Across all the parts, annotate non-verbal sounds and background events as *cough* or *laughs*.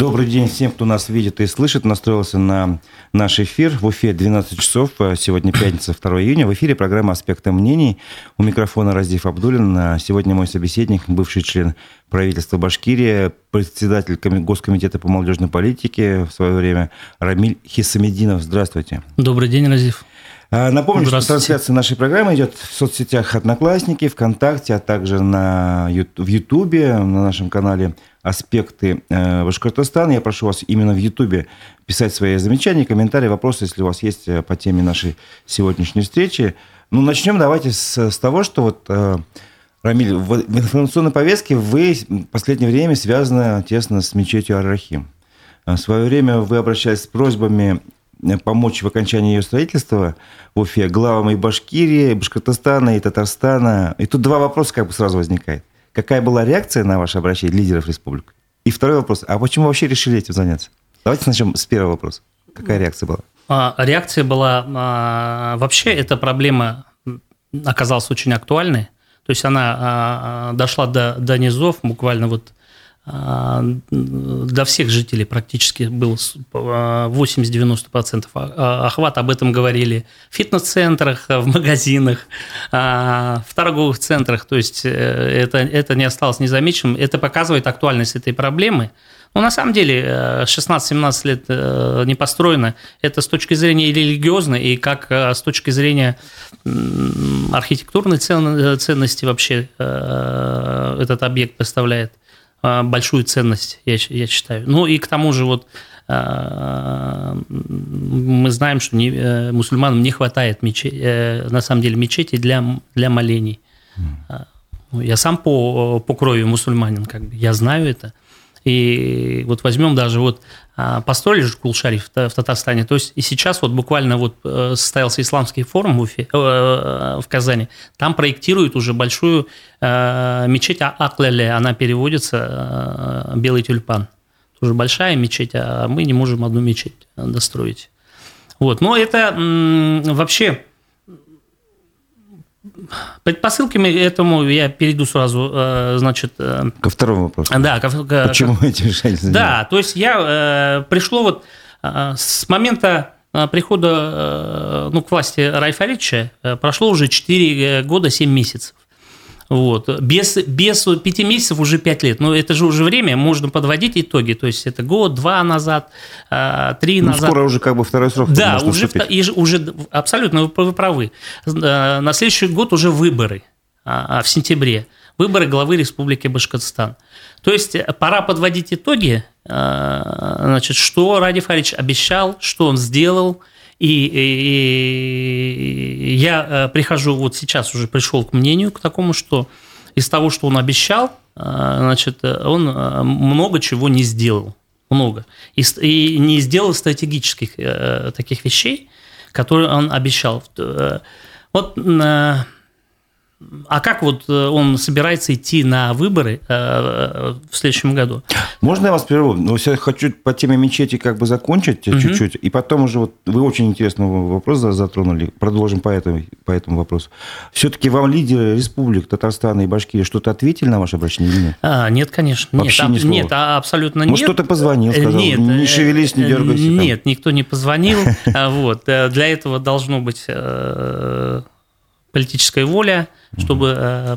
Добрый день всем, кто нас видит и слышит. Настроился на наш эфир. В Уфе 12 часов. Сегодня пятница, 2 июня. В эфире программа «Аспекты мнений». У микрофона Раздив Абдулин. Сегодня мой собеседник, бывший член правительства Башкирии, председатель Госкомитета по молодежной политике в свое время Рамиль Хисамединов. Здравствуйте. Добрый день, Разив. А, напомню, что трансляция нашей программы идет в соцсетях Одноклассники, ВКонтакте, а также на, в Ютубе, на нашем канале «Аспекты э, Башкортостана». Я прошу вас именно в Ютубе писать свои замечания, комментарии, вопросы, если у вас есть э, по теме нашей сегодняшней встречи. Ну, начнем давайте с, с того, что вот, э, Рамиль, в, в информационной повестке вы в последнее время связаны тесно с мечетью Ар-Рахим. В свое время вы обращались с просьбами помочь в окончании ее строительства в Уфе главам и Башкирии, и Башкортостана, и Татарстана. И тут два вопроса как бы сразу возникает. Какая была реакция на ваше обращение лидеров республик? И второй вопрос. А почему вообще решили этим заняться? Давайте начнем с первого вопроса. Какая реакция была? А, реакция была... А, вообще эта проблема оказалась очень актуальной. То есть она а, дошла до, до низов буквально вот для всех жителей практически был 80-90% а, а, охват. Об этом говорили в фитнес-центрах, в магазинах, в торговых центрах. То есть э, это, это не осталось незамеченным. Это показывает актуальность этой проблемы. Но на самом деле 16-17 лет э, не построено. Это с точки зрения религиозной и как э, с точки зрения архитектурной ценности вообще этот объект представляет. А, большую ценность, я, я считаю. Ну и к тому же вот а, мы знаем, что не, э, мусульманам не хватает мече, э, на самом деле мечети для, для молений. Mm. Я сам по, по крови мусульманин, как бы, я знаю это. И вот возьмем даже вот а, построили же Кулшариф в Татарстане, то есть и сейчас вот буквально вот э, состоялся исламский форум в, Уфе, э, в Казани, там проектируют уже большую э, мечеть Аклеле, она переводится «Белый тюльпан». Тоже большая мечеть, а мы не можем одну мечеть достроить. Вот. Но это вообще Предпосылками этому я перейду сразу, э, значит... Э, ко второму вопросу. Да. Ко, ко, Почему ко, эти решения Да, то есть я... Э, пришло вот с момента прихода ну, к власти Райфарича прошло уже 4 года 7 месяцев. Вот. Без, без 5 месяцев уже 5 лет. Но это же уже время, можно подводить итоги. То есть это год, два назад, а, три ну, назад. Скоро уже как бы второй срок. Да, уже, и, уже абсолютно вы правы. А, на следующий год уже выборы а, в сентябре. Выборы главы Республики Башкортостан. То есть пора подводить итоги, значит, что Ради Фарич обещал, что он сделал – и, и, и я э, прихожу, вот сейчас уже пришел к мнению, к такому, что из того, что он обещал, э, значит, он э, много чего не сделал. Много. И, и не сделал стратегических таких вещей, которые он обещал. Вот а как вот э, он собирается идти на выборы э, в следующем году? Можно я вас прерву? Ну, я хочу по теме мечети как бы закончить угу. чуть-чуть, и потом уже вот вы очень интересный вопрос затронули, продолжим по этому, по этому вопросу. Все-таки вам лидеры республик Татарстана и Башкирии что-то ответили на ваше обращение или нет? А, нет, конечно. Вообще нет, ни слова. нет, а, абсолютно нет. Может, кто-то позвонил, сказал, нет, не шевелись, не дергайся. Нет, там. никто не позвонил. *laughs* А, вот. Для этого должно быть политическая воля, чтобы э,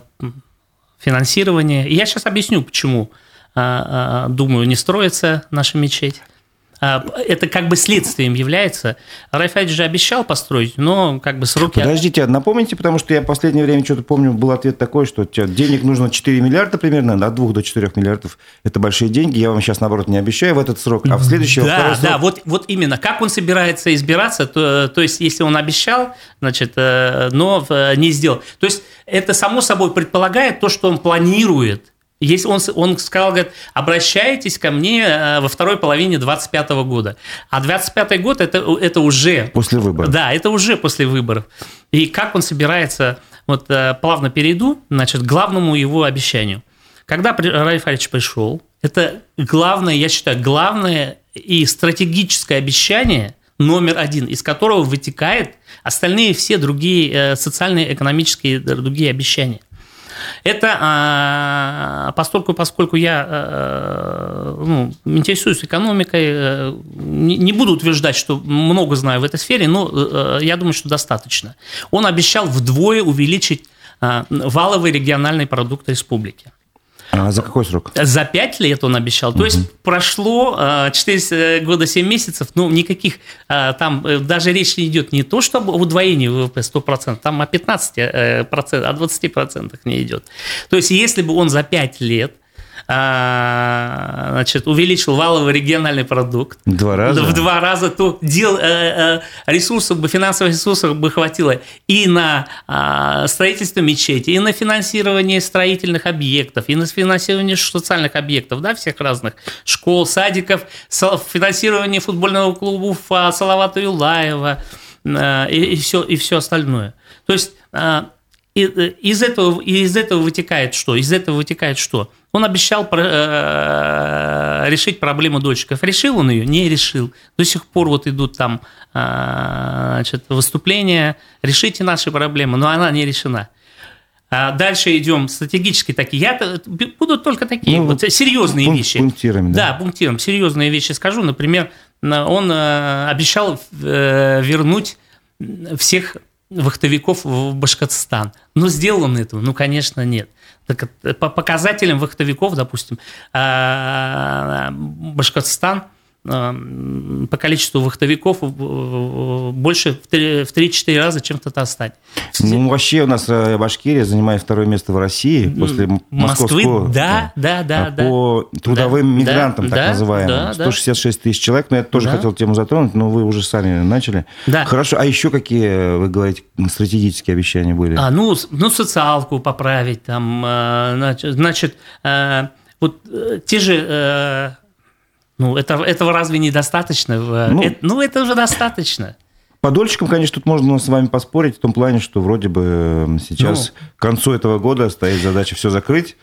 финансирование. И я сейчас объясню, почему, э, э, думаю, не строится наша мечеть. А, это как бы следствием является. Райфайд же обещал построить, но как бы сроки... Подождите, напомните, потому что я в последнее время что-то помню, был ответ такой, что денег нужно 4 миллиарда примерно, от 2 до 4 миллиардов. Это большие деньги. Я вам сейчас, наоборот, не обещаю в этот срок, а в следующий... Да, да, вот, вот именно. Как он собирается избираться, то, то есть, если он обещал, значит, э, но э, не сделал. То есть, это само собой предполагает то, что он планирует если он, он сказал, говорит, обращайтесь ко мне э, во второй половине 25 года. А 25 год это, это уже... После выборов. Да, это уже после выборов. И как он собирается... Вот э, плавно перейду, значит, к главному его обещанию. Когда Раиф Альевич пришел, это главное, я считаю, главное и стратегическое обещание номер один, из которого вытекает остальные все другие э, социальные, экономические другие обещания – Это а, постольку, поскольку я а, ну, интересуюсь экономикой, а, не, буду утверждать, что много знаю в этой сфере, но а, я думаю, что достаточно. Он обещал вдвое увеличить валовый региональный продукт республики. А за какой срок? За 5 лет он обещал. Угу. То есть прошло 4 э, года 7 месяцев, ну, никаких, э, там э, даже речь не идет не то, чтобы удвоение ВВП 100%, там о 15%, о 20% не идет. То есть если бы он за 5 лет а, значит, увеличил валовый региональный продукт. Два раза? В два раза, то дел, э, э, ресурсов бы, финансовых ресурсов бы хватило и на а, строительство мечети, и на финансирование строительных объектов, и на финансирование социальных объектов, да, всех разных школ, садиков, финансирование футбольного клуба Уфа, Салавата Юлаева э, и, и, все, и все остальное. То есть из этого, из этого вытекает что? Из этого вытекает что? Он обещал э, решить проблему дольщиков. Решил он ее? Не решил. До сих пор вот идут там э, значит, выступления. Решите наши проблемы, но она не решена. А дальше идем стратегически такие. Я буду только такие ну, вот серьезные пункт, вещи. Пунктирами, да. Да, пунктиром. Серьезные вещи скажу. Например, он э, обещал вернуть всех вахтовиков в Башкортостан. Но сделал он этого? Ну, конечно, нет. Так, по показателям вахтовиков, допустим, а, Башкортостан по количеству вахтовиков больше в 3-4 раза, чем в Татарстане. Ну, вообще у нас э, Башкирия занимает второе место в России после Москвы, московского. Да, да, да. да по трудовым да, мигрантам, да, так да, называемым. Да, 166 тысяч человек, но я тоже да. хотел тему затронуть, но вы уже сами начали. Да. Хорошо, а еще какие, вы говорите, стратегические обещания были? А, ну, ну социалку поправить, там, э, значит, э, вот те же ну, это, этого разве недостаточно? Ну, это, ну, это уже достаточно. По дольщикам, конечно, тут можно с вами поспорить в том плане, что вроде бы сейчас ну, к концу этого года стоит задача все закрыть.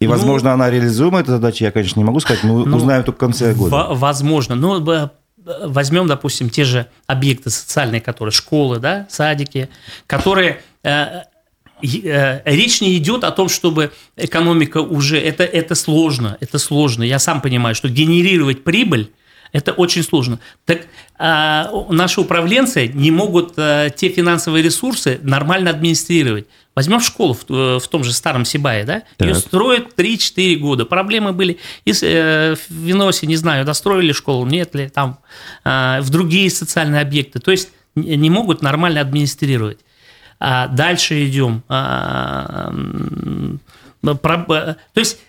И, ну, возможно, она реализуема, эта задача, я, конечно, не могу сказать, но ну, узнаем только в конце года. Возможно. Ну, возьмем, допустим, те же объекты социальные, которые школы, да, садики, которые э, Э, речь не идет о том, чтобы экономика уже... Это, это сложно, это сложно. Я сам понимаю, что генерировать прибыль это очень сложно. Так а, наши управленцы не могут а, те финансовые ресурсы нормально администрировать. Возьмем школу в, э, в том же старом Сибае, да? Так. Ее строят 3-4 года. Проблемы были и э, в Виносе, не знаю, достроили школу, нет ли, там, э, в другие социальные объекты. То есть не могут нормально администрировать. А дальше идем. А, то есть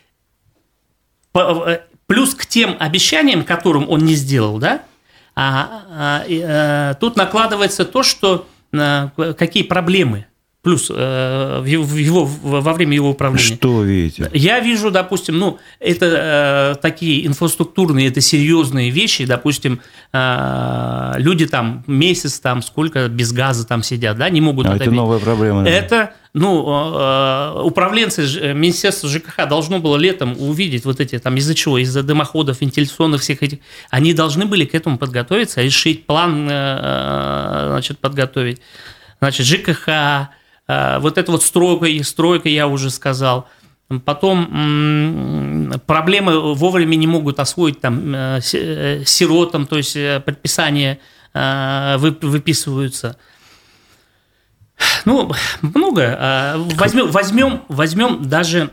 э, плюс к тем обещаниям, которым он не сделал, да, а, а, тут накладывается то, что какие проблемы плюс э, в его, во время его управления. Что видите? Я вижу, допустим, ну, это э, такие инфраструктурные, это серьезные вещи, допустим, э, люди там месяц там сколько без газа там сидят, да, не могут... А это, это новая проблема. Это, ну, э, управленцы Министерства ЖКХ должно было летом увидеть вот эти там из-за чего, из-за дымоходов, вентиляционных всех этих, они должны были к этому подготовиться, решить план, э, значит, подготовить. Значит, ЖКХ, Э, вот эта вот стройка, стройка, я уже сказал. Потом проблемы вовремя не могут освоить там э, э, сиротам, то есть предписания выписываются. Ну, много. Возьмем, возьмем, возьмем даже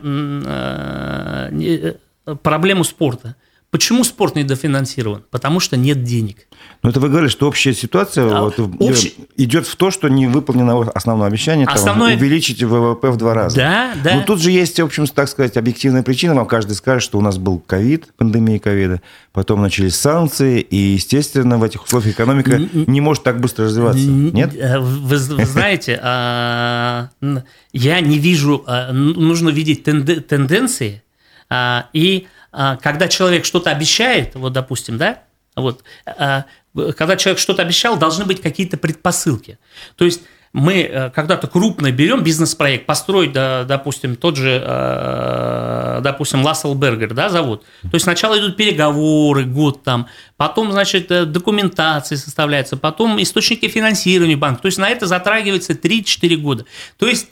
проблему спорта. Почему спорт недофинансирован? Потому что нет денег. Но это вы говорили, что общая ситуация а, вот, общ... идет в то, что не выполнено основное обещание Основное... там, увеличить ВВП в два раза. Да, да. Но тут же есть, в общем, так сказать, объективная причина. Вам каждый скажет, что у нас был ковид, пандемия ковида, потом начались санкции, и, естественно, в этих условиях экономика не может так быстро развиваться. Нет? Э, вы, вы знаете, а, я не вижу, а, нужно видеть тенденции а, и когда человек что-то обещает, вот допустим, да, вот, а, когда человек что-то обещал, должны быть какие-то предпосылки. То есть мы э, когда-то крупно берем бизнес-проект, построить, допустим, тот же, э, допустим, Ласселбергер, да, завод. То есть сначала идут переговоры, год там, потом, значит, э, документации составляется, потом источники финансирования банка. То есть на это затрагивается 3-4 года. То есть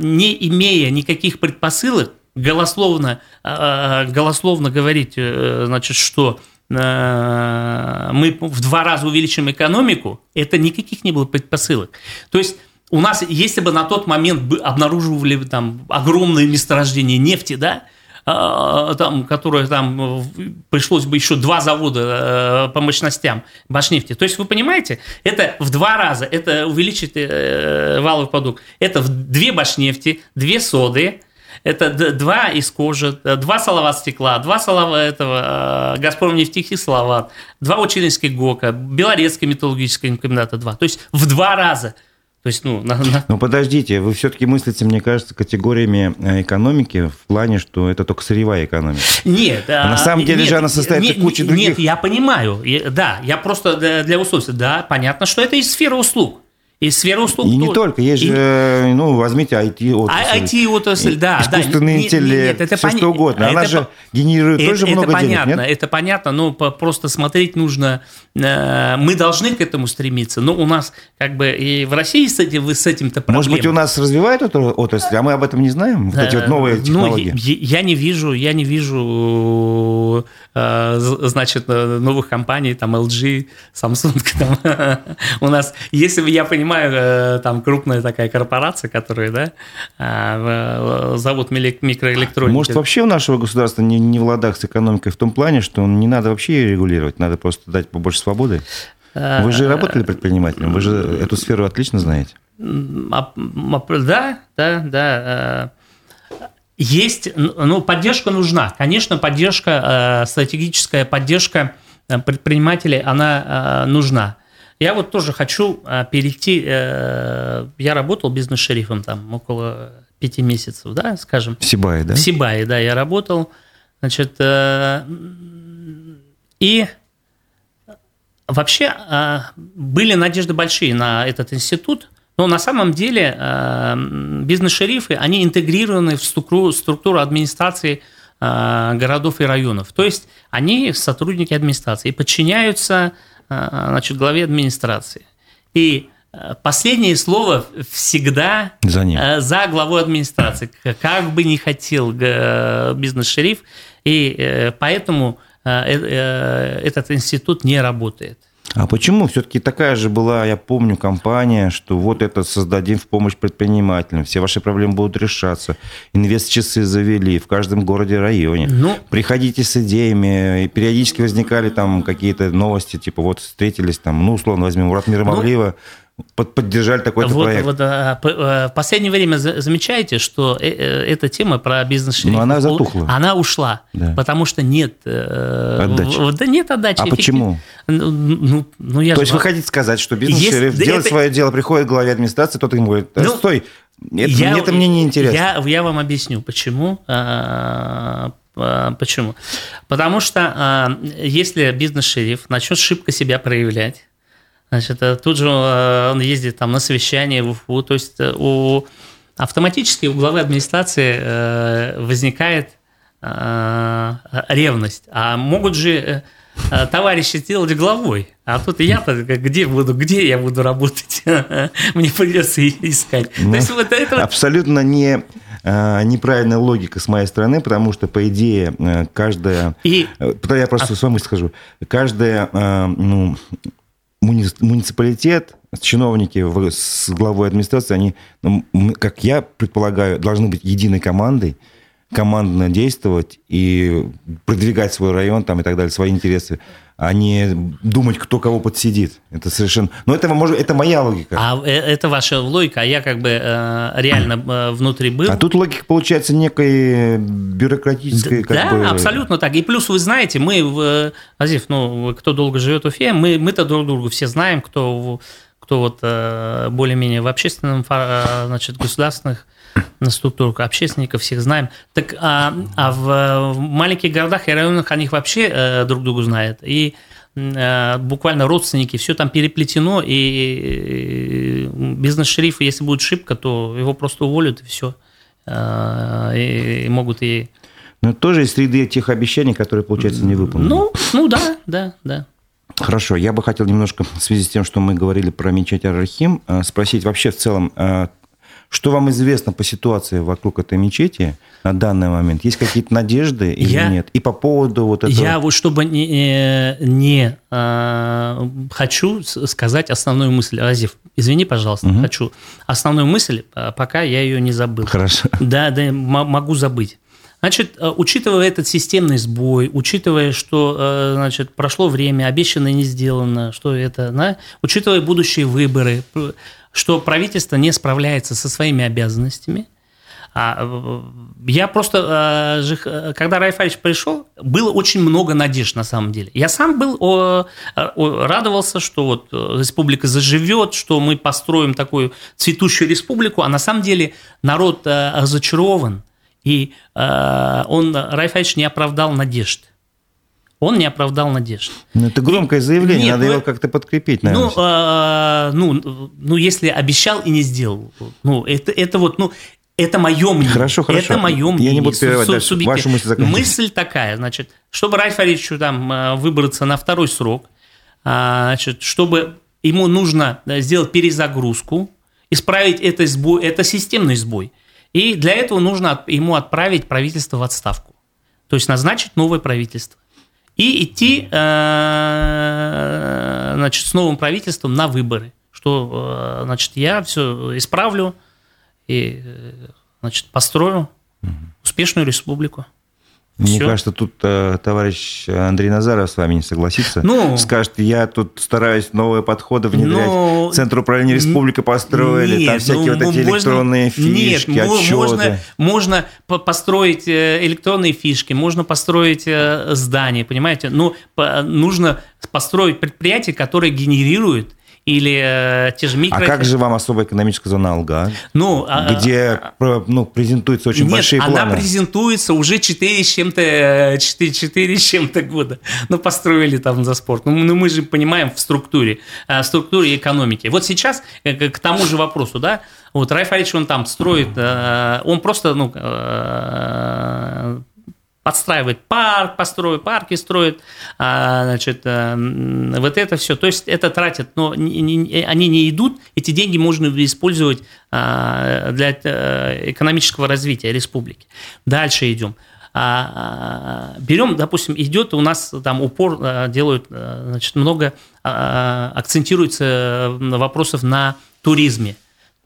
не имея никаких предпосылок, голословно, голословно говорить, значит, что мы в два раза увеличим экономику, это никаких не было предпосылок. То есть у нас, если бы на тот момент обнаруживали там огромное месторождение нефти, да, а, там, которое там пришлось бы еще два завода э, по мощностям Башнефти. То есть вы понимаете, это в два раза, это увеличит э, валовый продукт. Это в две Башнефти, две соды, это два из кожи, два салават стекла, два салава этого э, Газпром нефтехи салават, два училинских ГОКа, Белорецкий металлургический комбината два. То есть в два раза. То есть, ну, на, на... ну, подождите, вы все-таки мыслите, мне кажется, категориями э, экономики в плане, что это только сырьевая экономика. Нет. А на самом деле нет, же она состоит из кучи других... Нет, я понимаю. Да, я просто для, для условия. Да, понятно, что это из сферы услуг. И сфера услуг. И не только, есть и... же, ну, возьмите IT-отрасль. IT-отрасль, да. Искусственный да. интеллект, нет, это все пон... что угодно. Она это, же генерирует это, тоже это много понятно, денег, нет? Это понятно, но просто смотреть нужно, э, мы должны к этому стремиться, но у нас как бы и в России с этим, с этим-то проблемы. Может быть, у нас развивают эту отрасль, а мы об этом не знаем, вот эти вот новые ну, технологии? Ну, я, я не вижу, я не вижу, э, значит, новых компаний, там, LG, Samsung, *laughs* там, у нас, если бы я понимаю, понимаю, э, там крупная такая корпорация, которая, да, а, зовут микроэлектроники. Может, вообще у нашего государства не, не в ладах с экономикой в том плане, что не надо вообще ее регулировать, надо просто дать побольше свободы? Вы же работали предпринимателем, вы же эту сферу отлично знаете. Да, да, да. Э, есть, ну, поддержка нужна. Конечно, поддержка, э, стратегическая поддержка предпринимателей, она нужна. Я вот тоже хочу а, перейти, э, я работал бизнес-шерифом там около пяти месяцев, да, скажем. В Сибае, да? В Сибае, да, я работал. Значит, э, и вообще а, были надежды большие на этот институт, но на самом деле э, бизнес-шерифы, они интегрированы в структуру, структуру администрации городов и районов. То есть они сотрудники администрации и подчиняются значит, главе администрации. И э, последнее слово всегда за, ним. Э, за главой администрации, как бы ни хотел бизнес-шериф, и поэтому этот институт не работает. А почему все-таки такая же была, я помню, компания, что вот это создадим в помощь предпринимателям, все ваши проблемы будут решаться. Инвест-часы завели в каждом городе, районе. Ну, Приходите с идеями. И периодически возникали там какие-то новости, типа вот встретились там, ну, условно возьмем, Урат Мирамавлиева, ну, поддержали такой-то вот, проект. Вот, а, в последнее время замечаете, что э, э, эта тема про бизнес Но она затухла. Она ушла, да. потому что нет э, отдачи. Да нет отдачи. А почему? Ну, ну, ну, я То же... есть вы хотите сказать, что бизнес-шериф Есть... делает это... свое дело, приходит к главе администрации, тот ему говорит, ну, стой, это, я, это мне не интересно. Я, я вам объясню, почему. А, а, почему? Потому что если бизнес-шериф начнет шибко себя проявлять, Значит, э, тут же э, он ездит там на совещание в УФУ, то есть э, у автоматически у главы администрации возникает ревность. А могут же товарищи сделать главой. А тут я-то где буду, где я буду работать? *laughs* Мне придется искать. Ну, То есть вот это абсолютно не неправильная логика с моей стороны, потому что, по идее, каждая... И... Я просто а... с вами скажу. Каждая ну, муниципалитет, чиновники с главой администрации, они, ну, как я предполагаю, должны быть единой командой, командно действовать и продвигать свой район там и так далее, свои интересы, а не думать, кто кого подсидит. Это совершенно... Но это, может, это моя логика. А э, это ваша логика, а я как бы э, реально э, внутри был. А тут логика получается некой бюрократической... Как да, бы... абсолютно так. И плюс вы знаете, мы, в, Азив, ну, кто долго живет в Уфе, мы, мы-то друг другу все знаем, кто, кто вот более-менее в общественном, значит, государственных структуру общественников, всех знаем. Так, а, а в, в маленьких городах и районах они вообще э, друг другу знают. И э, буквально родственники, все там переплетено, и бизнес-шериф, если будет шибко, то его просто уволят, и все. Э, и, и могут и... Но тоже из среды тех обещаний, которые, получается, не выполнены. Ну, ну да, да, да. Хорошо, я бы хотел немножко в связи с тем, что мы говорили про мечеть Ар-Рахим, э, спросить вообще в целом, э, Что вам известно по ситуации вокруг этой мечети на данный момент? Есть какие-то надежды или я, нет? И по поводу вот этого... Я вот чтобы не, не э, хочу сказать основную мысль. Разив, извини, пожалуйста, угу. хочу. Основную мысль, а, пока я ее не забыл. Хорошо. *laughs* Да, да, могу забыть. Значит, э, учитывая этот системный сбой, учитывая, что э, значит, прошло время, обещанное не сделано, что это, да, учитывая будущие выборы, что правительство не справляется со своими обязанностями, а, э, я просто, когда Райфаевич пришел, было очень много надежд на самом деле. Я сам был, радовался, что вот республика заживет, что мы построим такую цветущую республику, а на самом деле народ разочарован – и э, он, Райфайч, не оправдал надежд. Он не оправдал надежд. Ну, это громкое заявление, Нет, надо ну, его как-то подкрепить, наверное. Ну, э, ну, ну, если обещал и не сделал, ну, это, это вот, ну, это мое мнение. Хорошо, хорошо. Это мое мнение. Я не буду перерывать дальше. Вашу мысль закончите. Мысль такая, значит, чтобы Райф Аричу там э, выбраться на второй срок, а, значит, чтобы ему нужно сделать перезагрузку, исправить это сбой, это системный сбой – и для этого нужно ему отправить правительство в отставку. То есть назначить новое правительство. И идти э, значит, с новым правительством на выборы. Что э, значит, я все исправлю и э, значит, построю успешную республику. Мне Все. кажется, тут э, товарищ Андрей Назаров с вами не согласится. Ну, Скажет, я тут стараюсь новые подходы внедрять. Ну, Центр управления республикой построили, нет, там всякие ну, вот эти можно, электронные фишки, нет, отчеты. Можно, можно построить э, электронные фишки, можно построить э, здание, понимаете? Но ну, нужно построить предприятие, которое генерирует или э, те же микро... А как же вам особая экономическая зона Алга? Ну, а, где а, ну, презентуются очень нет, большие планы? она презентуется уже 4 с чем-то 4, 4 с чем-то года. Ну, построили там за спорт. Ну, ну, мы же понимаем в структуре, э, в структуре экономики. Вот сейчас э, к тому же вопросу, да, вот Райф Алич, он там строит, э, он просто, ну, подстраивает парк, построит, парки строит, а, значит, э, вот это все. То есть это тратят, но они не идут, эти деньги можно использовать а, для э, экономического развития республики. Дальше идем. А, берем, допустим, идет у нас там упор э, делают, значит, много акцентируется вопросов на туризме.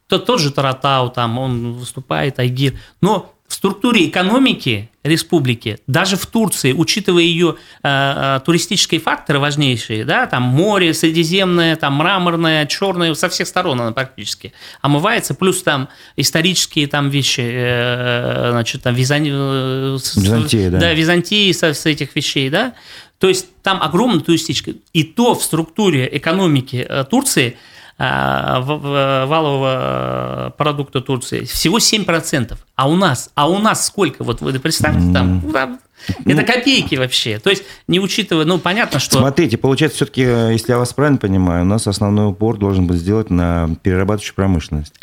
Тот, тот же Таратау, там он выступает, Айгир, но в структуре экономики республики, даже в Турции, учитывая ее э, э, туристические факторы важнейшие, да, там море, Средиземное, там мраморное, черное, со всех сторон она практически омывается, плюс там исторические там вещи, э, значит, там Визан... Э, Византия, да. Да, Византии со, с этих вещей, да, то есть там огромная туристическая, и то в структуре экономики э, Турции – валового продукта Турции всего 7%. А у нас, а у нас сколько? Вот вы представьте, там, там это ну, копейки вообще. То есть, не учитывая, ну, понятно, что... Смотрите, получается, все-таки, если я вас правильно понимаю, у нас основной упор должен быть сделать на перерабатывающую промышленность.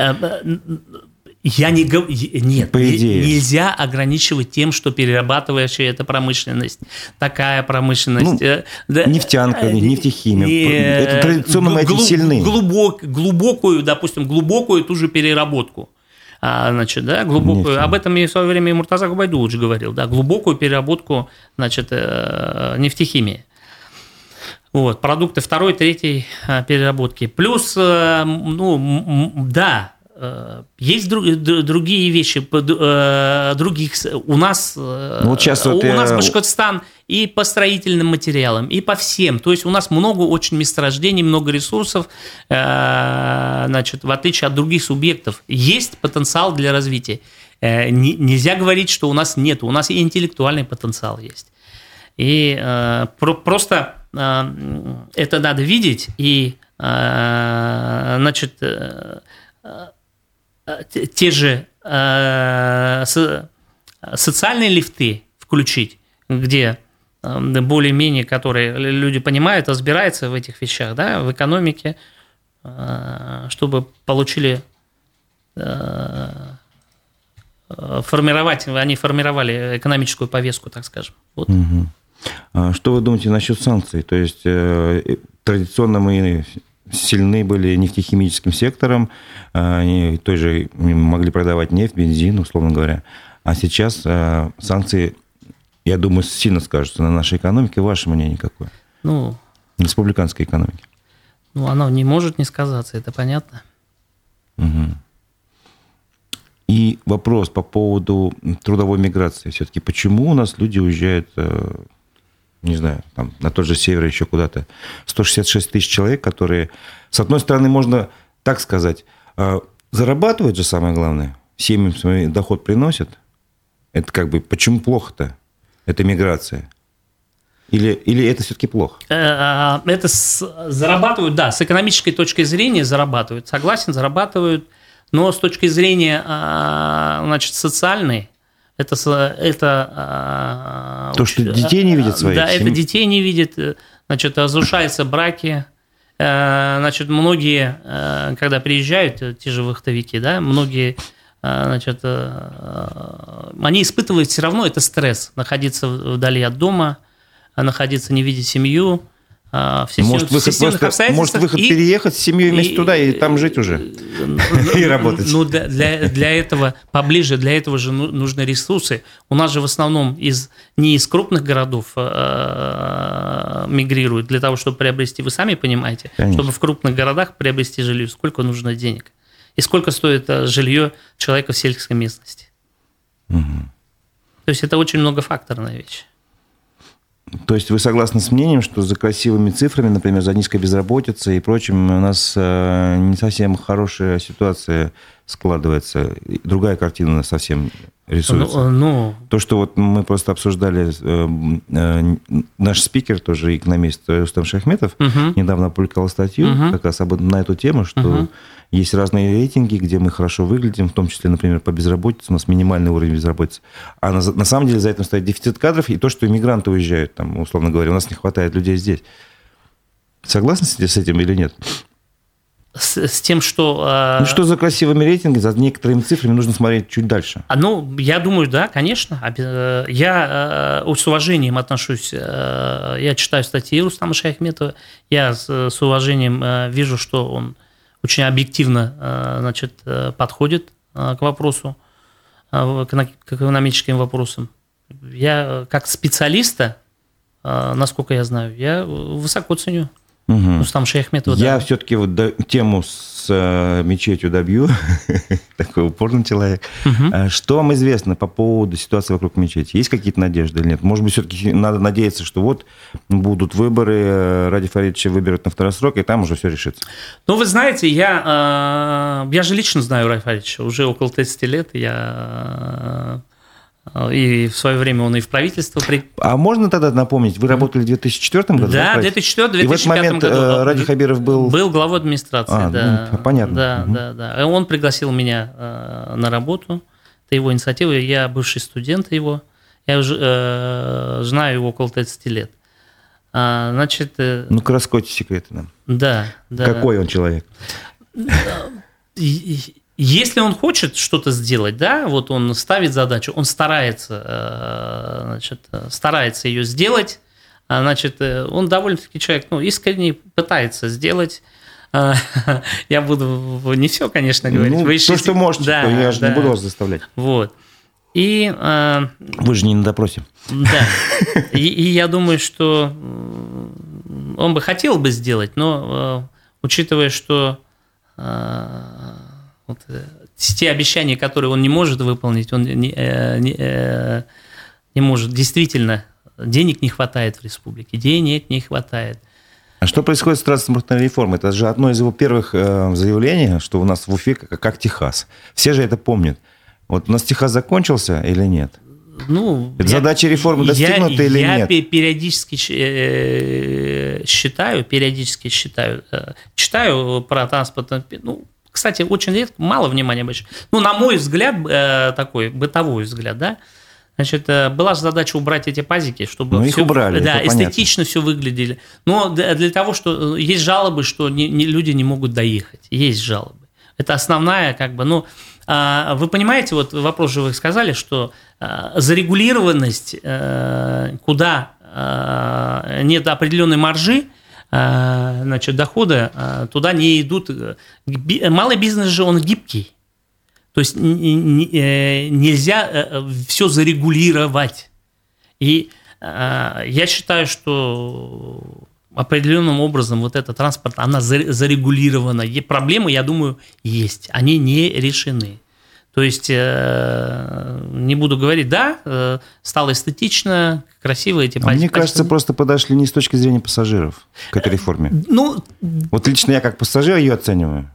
Я не говорю, нет, По идее. нельзя ограничивать тем, что перерабатывающая это промышленность, такая промышленность. Ну, э, да, нефтянка, э, нефтехимия. Э, это традиционно мы глуб, сильны. Глубок, глубокую, допустим, глубокую ту же переработку. А, значит, да, глубокую, Нефть. об этом и в свое время и Муртаза Губайдулович говорил, да, глубокую переработку, значит, нефтехимии. Вот, продукты второй, третьей переработки. Плюс, ну, да, Э, есть другие вещи, э, других у нас, э, ну, вот сейчас у вот нас Башкортостан и по строительным материалам, и по всем. То есть у нас много очень месторождений, много ресурсов, значит, в отличие от других субъектов, есть потенциал для развития. Нельзя говорить, что у нас нет, у нас и интеллектуальный потенциал есть. И просто это надо видеть и, значит, те же э, социальные лифты включить, где э, более-менее, которые люди понимают, разбираются в этих вещах, да, в экономике, чтобы получили формировать, они формировали экономическую повестку, так скажем. Вот. Угу. Что вы думаете насчет санкций? То есть традиционно мы сильны были нефтехимическим сектором, они тоже могли продавать нефть, бензин, условно говоря. А сейчас санкции, я думаю, сильно скажутся на нашей экономике. Ваше мнение какое? Ну, республиканской экономики. Ну, оно не может не сказаться, это понятно. Угу. И вопрос по поводу трудовой миграции. Все-таки почему у нас люди уезжают, э, не знаю, там, на тот же север еще куда-то? 166 тысяч человек, которые, с одной стороны, можно так сказать, э, зарабатывают же самое главное, семьям свой доход приносят. Это как бы, почему плохо-то? Это миграция. Или, или это все-таки плохо? Э, это с, зарабатывают, да, с экономической точки зрения зарабатывают. Согласен, зарабатывают но с точки зрения значит, социальной, это, это то, что детей не видят своих. Да, семьи. это детей не видят, значит, разрушаются браки. Э, значит, многие, э, когда приезжают, э, те же вахтовики, да, многие значит, они испытывают все равно это стресс, находиться вдали от дома, находиться, не видеть семью, в может, выход, просто, может выход и, переехать с семьей вместе и, туда и там жить уже *laughs* ну, и работать. Ну, для, для этого поближе, для этого же ну, нужны ресурсы. У нас же в основном из, не из крупных городов э, мигрируют для того, чтобы приобрести, вы сами понимаете, Конечно. чтобы в крупных городах приобрести жилье, сколько нужно денег и сколько стоит э, жилье человека в сельской местности. Угу. То есть это очень многофакторная вещь. То есть вы согласны с мнением, что за красивыми цифрами, например, за низкой безработицей и прочим, у нас э, не совсем хорошая ситуация складывается. Другая картина совсем рисуется. Ну, ну... То, что вот мы просто обсуждали, э, э, наш спикер, тоже экономист Рустам Шахметов, угу. недавно опубликовал статью угу. как раз об, на эту тему, что угу. Есть разные рейтинги, где мы хорошо выглядим, в том числе, например, по безработице, у нас минимальный уровень безработицы. А на, на самом деле за этим стоит дефицит кадров и то, что иммигранты уезжают, там, условно говоря, у нас не хватает людей здесь. Согласны с этим или нет? с, с тем, что... А, ну, что за красивыми рейтингами, за некоторыми цифрами нужно смотреть чуть дальше. А, ну, я думаю, да, конечно. Э, я э, с уважением отношусь, э, я читаю статьи Рустама Шаяхметова, я с уважением вижу, что он очень объективно значит, подходит к вопросу, к экономическим вопросам. Я как специалиста, насколько я знаю, я высоко ценю Угу. Ну, там Шейхметова. Я да. все-таки вот до, тему с э, мечетью добью, *laughs* такой упорный человек. Угу. Что вам известно по поводу ситуации вокруг мечети? Есть какие-то надежды или нет? Может быть, все-таки надо надеяться, что вот будут выборы, э, Ради Фаридовича выберут на второй срок, и там уже все решится. Ну, вы знаете, я, э, я же лично знаю Ради Фаридовича уже около 30 лет. Я и в свое время он и в правительство... При... А можно тогда напомнить, вы работали в 2004 году? Да, в 2004-2005 И в этот момент году. Э, Ради Хабиров был... Был главой администрации, а, да. Ну, понятно. Да, угу. да, да. Он пригласил меня э, на работу. Это его инициатива. Я бывший студент его. Я уже э, знаю его около 30 лет. А, значит... Э, Ну-ка, раскройте секреты нам. Да, да. Какой он человек? Если он хочет что-то сделать, да, вот он ставит задачу, он старается, э, значит, старается ее сделать, а, значит, э, он довольно-таки человек, ну, искренне пытается сделать. *laughs* Я буду не все, конечно, говорить. Ну, Вы то, что можете, да, я же да. не буду вас заставлять. Вот. И, э, Вы же не на допросе. Да. И, и я думаю, что он бы хотел бы сделать, но учитывая, что вот, э, те обещания, которые он не может выполнить, он не, э, не, э, не может. Действительно, денег не хватает в республике, денег не хватает. А что происходит с транспортной реформой? Это же одно из его первых заявлений, что у нас в Уфе как, как Техас. Все же это помнят. Вот у нас Техас закончился или нет? Ну, это я, задача реформы достигнута я, или я нет? Я периодически считаю, периодически считаю, читаю про транспортную, ну, кстати, очень редко, мало внимания обращают. Ну, на мой взгляд, э, такой бытовой взгляд, да, Значит, э, была же задача убрать эти пазики, чтобы ну, их все, убрали, да, эстетично понятно. все выглядели. Но для того, что э, есть жалобы, что не, не, люди не могут доехать, есть жалобы. Это основная, как бы, ну, а, вы понимаете, вот вопрос же вы сказали, что зарегулированность, куда нет определенной маржи, значит, доходы туда не идут. Малый бизнес же, он гибкий. То есть нельзя все зарегулировать. И я считаю, что определенным образом вот эта транспорт, она зарегулирована. И проблемы, я думаю, есть. Они не решены. То есть, э, не буду говорить, да, э, стало эстетично, красиво эти а Мне кажется, просто подошли не с точки зрения пассажиров к этой реформе. Ну, вот лично я как пассажир ее оцениваю.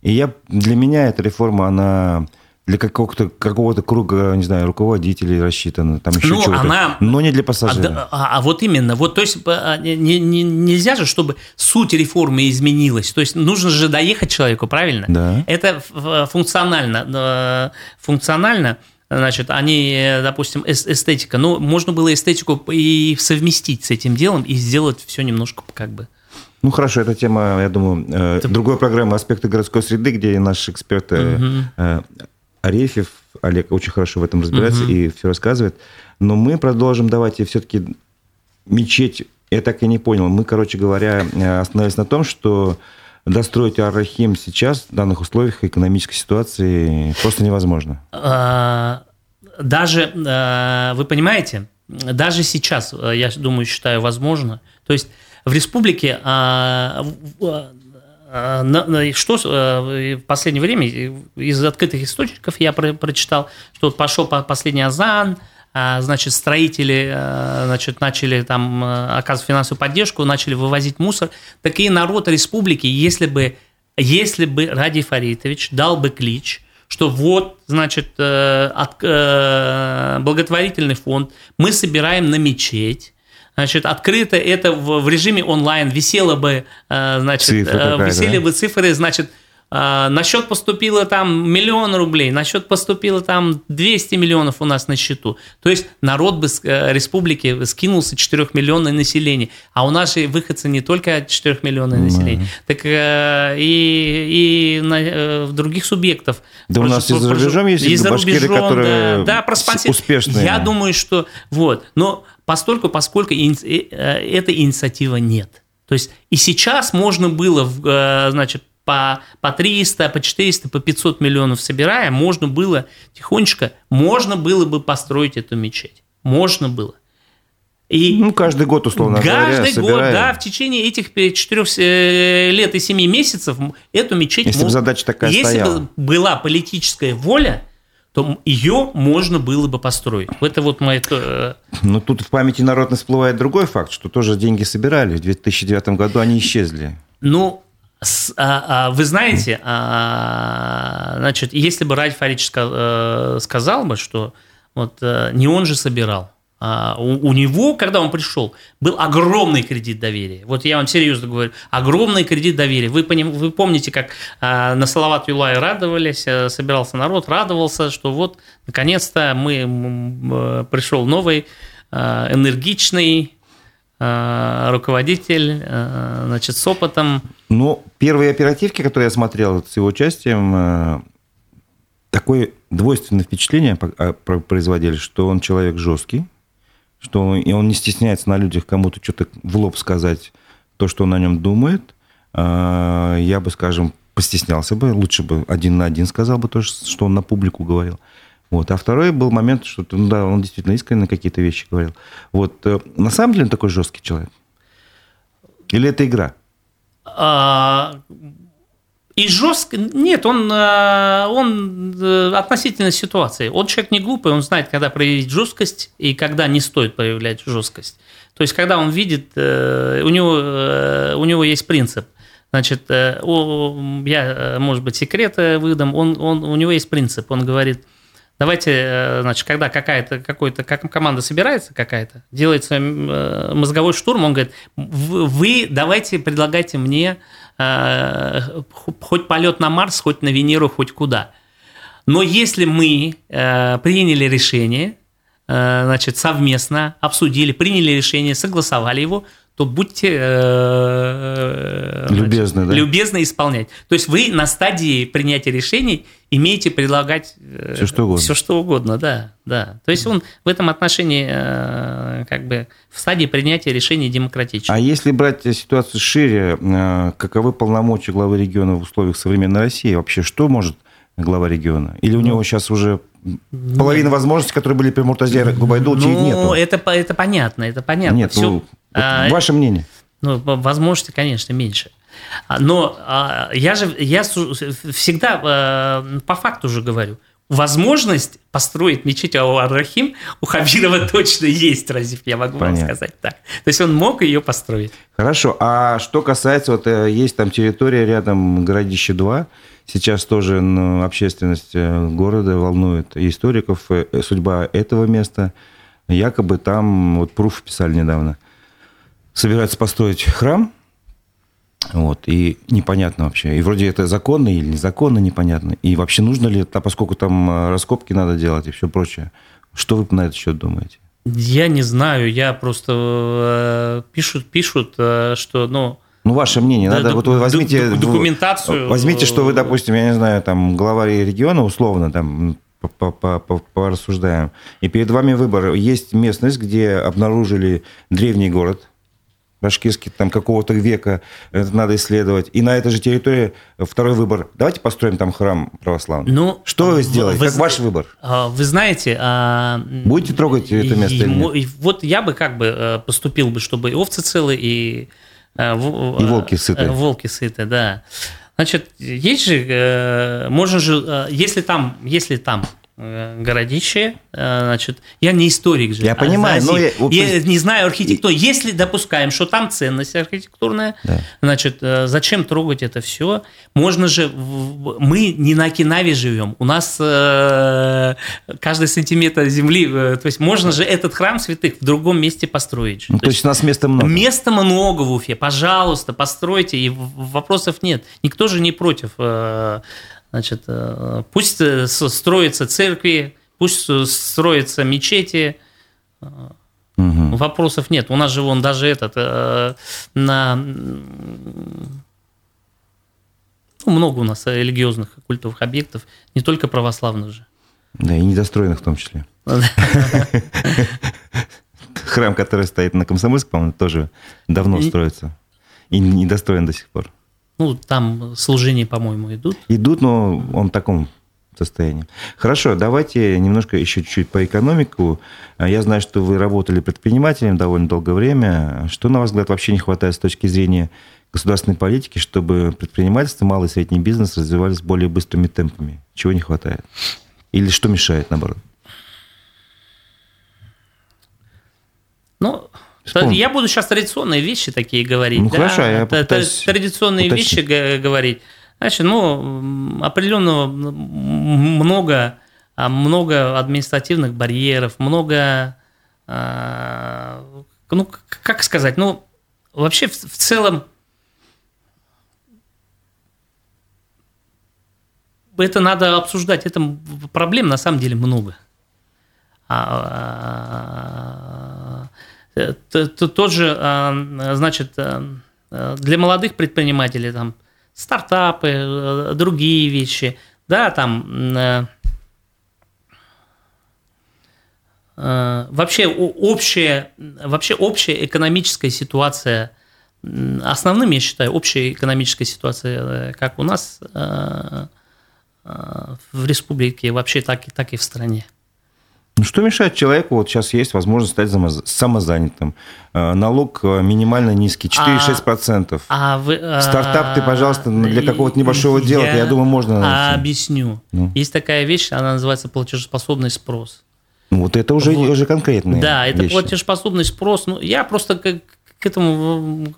И я, для меня эта реформа, она для какого-то какого круга, не знаю, руководителей рассчитана, там еще ну, чего-то, она... но не для пассажира. А, а, а вот именно, вот, то есть а, не, не, нельзя же, чтобы суть реформы изменилась, то есть нужно же доехать человеку, правильно? Да. Это функционально, функционально, значит, они, допустим, эстетика, но можно было эстетику и совместить с этим делом и сделать все немножко как бы ну хорошо, эта тема, я думаю, э, это... другой программы «Аспекты городской среды», где наши эксперты угу. Арефьев, Олег очень хорошо в этом разбирается угу. и все рассказывает. Но мы продолжим, давайте все-таки мечеть, я так и не понял. Мы, короче говоря, э, остановились на том, что достроить Арахим сейчас в данных условиях экономической ситуации просто невозможно. А, даже, э, вы понимаете, даже сейчас, э, я думаю, считаю возможно. То есть в республике а, что э, в последнее время из открытых источников я прочитал, что вот пошел последний азан, а, значит, строители э, значит, начали там э, оказывать финансовую поддержку, начали вывозить мусор. Так и народ республики, если бы, если бы Ради Фаритович дал бы клич, что вот, значит, от, благотворительный фонд, мы собираем на мечеть, значит, открыто это в, в режиме онлайн висело бы, э, значит, Цифры э, висели да? бы цифры, значит, а, на счет поступило там миллион рублей, на счет поступило там 200 миллионов у нас на счету. То есть народ бы э, республики скинулся 4 миллионное население. А у нас же выходцы не только 4 миллионное население, так э, и, и на, э, в других субъектов. Да у нас и за рубежом есть и за рубежом, которые да, да, успешные. Я думаю, что вот. Но постольку, поскольку этой инициативы нет. То есть и сейчас можно было, значит, по, по 300, по 400, по 500 миллионов собирая, можно было тихонечко, можно было бы построить эту мечеть. Можно было. И ну, каждый год, условно каждый говоря, Каждый год, да, в течение этих 4 э, лет и 7 месяцев эту мечеть... Если бы задача такая Если стояла. бы была политическая воля, то ее можно было бы построить. Это вот мое... Э, Но тут в памяти народно всплывает другой факт, что тоже деньги собирали. В 2009 году они исчезли. Ну, а, а, вы знаете, а, значит, если бы Ради Фарич э, сказал бы, что вот э, не он же собирал, у, него, когда он пришел, был огромный кредит доверия. Вот я вам серьезно говорю, огромный кредит доверия. Вы, поним, вы помните, как на Салават Юлай радовались, э, собирался народ, радовался, что вот наконец-то мы пришел новый энергичный руководитель, значит, с опытом. Ну, первые оперативки, которые я смотрел с его участием, э, такое двойственное впечатление а, производили, что он человек жесткий, что и он не стесняется на людях кому-то что-то в лоб сказать, то, что он о нем думает. А, я бы, скажем, постеснялся бы, лучше бы один на один сказал бы то, что он на публику говорил. Вот. А второй был момент, что ну, да, он действительно искренне какие-то вещи говорил. Вот. Э, на самом деле он такой жесткий человек? Или это игра? А, и жестко... Нет, он, а, он э, относительно ситуации. Он человек не глупый, он знает, когда проявить жесткость и когда не стоит проявлять жесткость. То есть, когда он видит, э, у него, э, у него есть принцип. Значит, я, может быть, секреты выдам. Он, он, у него есть принцип. Он говорит, давайте, значит, когда какая-то, какой-то, как команда собирается какая-то, делается мозговой штурм, он говорит, вы давайте предлагайте мне Э, хоть полет на Марс, хоть на Венеру, хоть куда. Но если мы э, приняли решение, э, значит, совместно обсудили, приняли решение, согласовали его, то будьте любезны, значит, да? любезны исполнять. То есть вы на стадии принятия решений имеете предлагать все что угодно. Все что угодно, да, да. То есть он в этом отношении как бы в стадии принятия решений демократически. А если брать ситуацию шире, каковы полномочия главы региона в условиях современной России? Вообще, что может глава региона? Или у ну, него сейчас уже половина нет. возможностей, которые были при Муртазе Губайдуловиче, ну, нету? Это, это понятно, это понятно. Нет, Все, ну, а, ваше мнение. Ну, возможности, конечно, меньше. А, но а, я же я всегда а, по факту уже говорю, возможность построить мечеть Ал-Рахим у Хабирова *laughs* точно есть, Разив, я могу Понятно. вам сказать так. То есть он мог ее построить. Хорошо. А что касается, вот э, есть там территория рядом Городище 2, сейчас тоже ну, общественность э, города волнует историков, судьба этого места. Якобы там, вот пруф писали недавно, собираются построить храм, вот, и непонятно вообще. И вроде это законно или незаконно, непонятно. И вообще нужно ли это, поскольку там э, раскопки надо делать и все прочее. Что вы на этот счет думаете? Я не знаю, я просто э, пишут, пишут, э, что, ну, ну, ваше мнение. Надо, вот вы возьмите документацию. Возьмите, что вы, допустим, я не знаю, там глава региона условно там порассуждаем. И перед вами выбор. Есть местность, где обнаружили древний город, башкирский, там какого-то века, это надо исследовать. И на этой же территории второй выбор. Давайте построим там храм православный. Ну, что вы сделаете? Вы, как ваш выбор? А, вы знаете... А, Будете трогать это место и, или нет? Вот я бы как бы э, поступил бы, чтобы и овцы целы, и... Э, и волки сыты. Э, волки сыты, да. Значит, есть же, можно же, если там, если там Э, городище, э, значит, я не историк же. Я а понимаю, но я... я не знаю архитектуру. Если допускаем, что там ценность архитектурная, да. значит, э, зачем трогать это все? Можно же, мы не на Окинаве живем, у нас каждый сантиметр земли, то есть можно же этот храм святых в другом месте построить. Ну, то, то есть у нас места много. Места много в Уфе, пожалуйста, постройте, и вопросов нет. Никто же не против Значит, э, пусть э, строятся церкви, пусть строятся мечети, угу. вопросов нет. У нас же вон даже этот на ну, много у нас религиозных культовых объектов, не только православных же. Да, и недостроенных в том числе. Храм, который стоит на Комсомольск, по-моему, тоже давно строится. И недостроен до сих пор. Ну, там служения, по-моему, идут. Идут, но он в таком состоянии. Хорошо, давайте немножко еще чуть-чуть по экономику. Я знаю, что вы работали предпринимателем довольно долгое время. Что, на ваш взгляд, вообще не хватает с точки зрения государственной политики, чтобы предпринимательство, малый и средний бизнес развивались более быстрыми темпами? Чего не хватает? Или что мешает, наоборот? Ну, Вспомни. Я буду сейчас традиционные вещи такие говорить. Ну, да? хорошо, я попытаюсь Традиционные уточнить. вещи говорить. Значит, ну, определенно много, а, много административных барьеров, много, а, ну, как сказать, ну, вообще в, в целом это надо обсуждать. Это проблем на самом деле много. А, тот же, а, значит, а, для молодых предпринимателей там стартапы, э, другие вещи, да, там э, э, вообще общая, вообще общая экономическая ситуация, основным, я считаю, общая экономическая ситуация, как у нас в республике, вообще так и, так и в стране. Ну, что мешает человеку, вот сейчас есть возможность стать самозанятым. Э, налог э, минимально низкий, 4-6%. А, а вы, а, Стартап ты, пожалуйста, для какого-то небольшого дела, я думаю, можно найти. Объясню. Ну. Есть такая вещь, она называется платежеспособный спрос. Ну, вот это уже, вот. уже конкретные Да, это вещи. платежеспособный спрос. Ну, я просто как к этому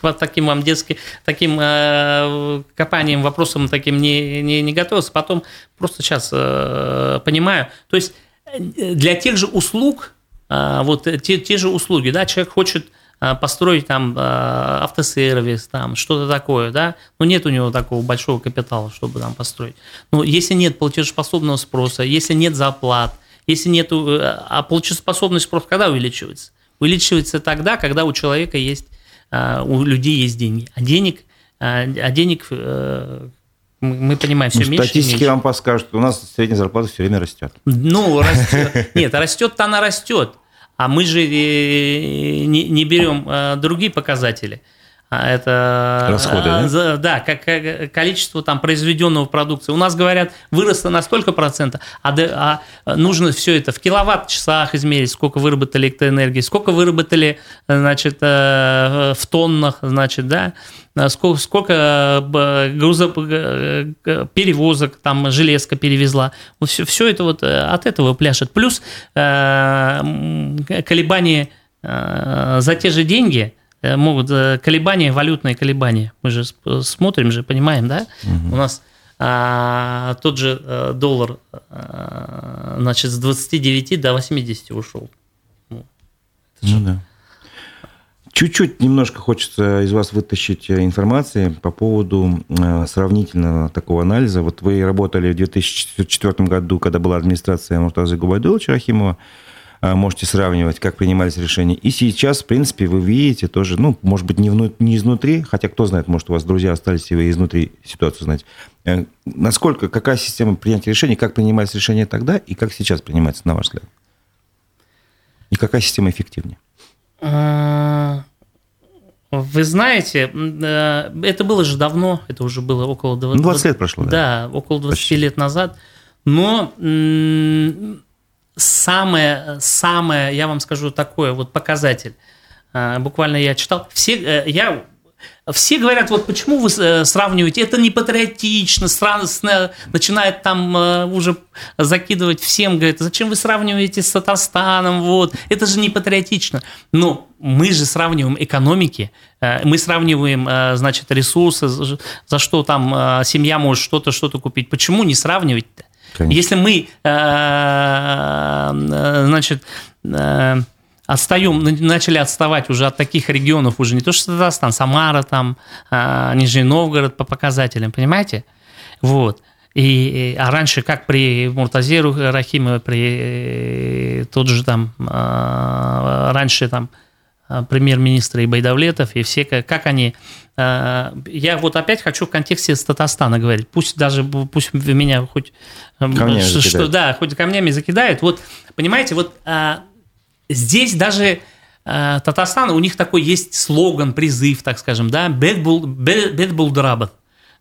по таким вам детским таким э, копанием вопросам таким не, не, не готовился потом просто сейчас э, понимаю то есть для тех же услуг, а, вот те, те же услуги, да, человек хочет а, построить там а, автосервис, там что-то такое, да, но нет у него такого большого капитала, чтобы там построить. Но если нет платежеспособного спроса, если нет зарплат, если нет, э, а платежеспособный спрос когда увеличивается? Увеличивается тогда, когда у человека есть, у людей есть деньги, а денег, а денег э, мы понимаем все ну, меньше. Статистики меньше. вам подскажут, у нас средняя зарплата все время растет. Ну, *laughs* растет. Нет, растет-то она растет. А мы же не, не берем другие показатели. А это расходы, да? Да, как, количество там произведенного продукции. У нас говорят, выросло на столько процентов, а, а нужно все это в киловатт-часах измерить, сколько выработали электроэнергии, сколько выработали, значит, э, в тоннах, значит, да, сколько, сколько грузов, перевозок, там железка перевезла. Все, все это вот э, от этого пляшет. Плюс э, колебания за те же деньги – Э, могут э, колебания, валютные колебания. Мы же смотрим же, понимаем, да? Угу. У нас а, тот же э, доллар, а, значит, с 29 до 80 ушел. Ну, ну да. Чуть-чуть немножко хочется из вас вытащить информации по поводу сравнительного такого анализа. Вот вы работали в 2004 году, когда была администрация Муртазы Губайдуловича Рахимова. А, можете сравнивать, как принимались решения. И сейчас, в принципе, вы видите тоже, ну, может быть, не, вну, не изнутри, хотя кто знает, может, у вас друзья остались, и вы изнутри ситуацию знаете. Э, насколько, какая система принятия решений, как принимались решения тогда и как сейчас принимается, на ваш взгляд? И какая система эффективнее? А, вы знаете, это было же давно, это уже было около 20, 20 лет прошло. Да, да около 20 Почти. лет назад. Но самое, самое, я вам скажу такое, вот показатель. А, буквально я читал. Все, э, я все говорят, вот почему вы э, сравниваете, это не патриотично, начинает там э, уже закидывать всем, говорит, зачем вы сравниваете с Татарстаном, вот, это же не патриотично. Но мы же сравниваем экономики, мы сравниваем, значит, ресурсы, за что там семья может что-то, что-то купить. Почему не сравнивать-то? Конечно. Если мы, э, э, значит, э, отстаем, начали отставать уже от таких регионов, уже не то что Татарстан, Самара, там, Нижний Новгород по показателям, понимаете? Вот. И, а раньше, как при Муртазе Рахимове, при тот же там, раньше там премьер-министра и Байдавлетов, и все, как они Э, я вот опять хочу в контексте с Татарстана говорить. Пусть даже, пусть меня хоть... Э, камнями что, да, хоть камнями закидают. Вот, понимаете, вот а, здесь даже а, Татарстан, у них такой есть слоган, призыв, так скажем, да, «Бед был драбат»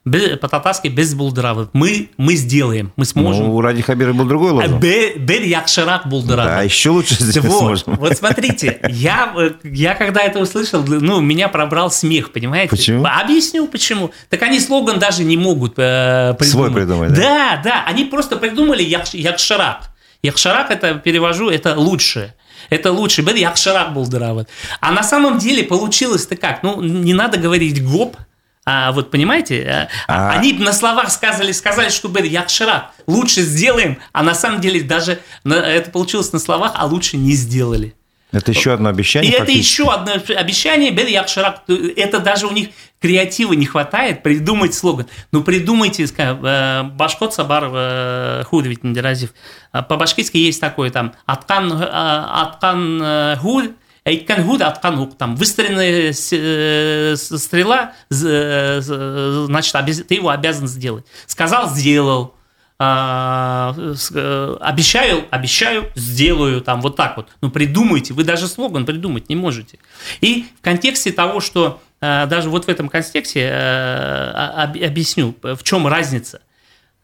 по-татарски без булдыравы. Мы, мы сделаем, мы сможем. Ну, у Ради Хабира был другой лозунг. Бер якширак булдыравы. Да, еще лучше сделать вот, сможем. Вот смотрите, я, я когда это услышал, ну, меня пробрал смех, понимаете? Почему? Объясню, почему. Так они слоган даже не могут э, придумать. Свой придумать, да? Да, да, они просто придумали як, якширак. Якширак, это перевожу, это лучше. Это лучше. Бер якширак булдыравы. А на самом деле получилось-то как? Ну, не надо говорить гоп, а вот понимаете, а, а... они на словах сказали, сказали, что бы якширак, лучше сделаем, а на самом деле даже это получилось на словах, а лучше не сделали. Это еще одно обещание. И это еще одно обещание, Бен Якширак, это даже у них креатива не хватает придумать слоган. Ну, придумайте, э, Башкот Сабар э, Худ ведь Надиразив. А по-башкирски есть такое там, Аткан, э, Аткан Худ, Эйткан гуд аткан ук. Там выстреленная э, стрела, э, значит, ты его обязан сделать. Сказал, сделал. А, э, обещаю, обещаю, сделаю, там вот так вот. Ну, придумайте, вы даже слоган придумать не можете. И в контексте того, что даже вот в этом контексте объясню, в чем разница.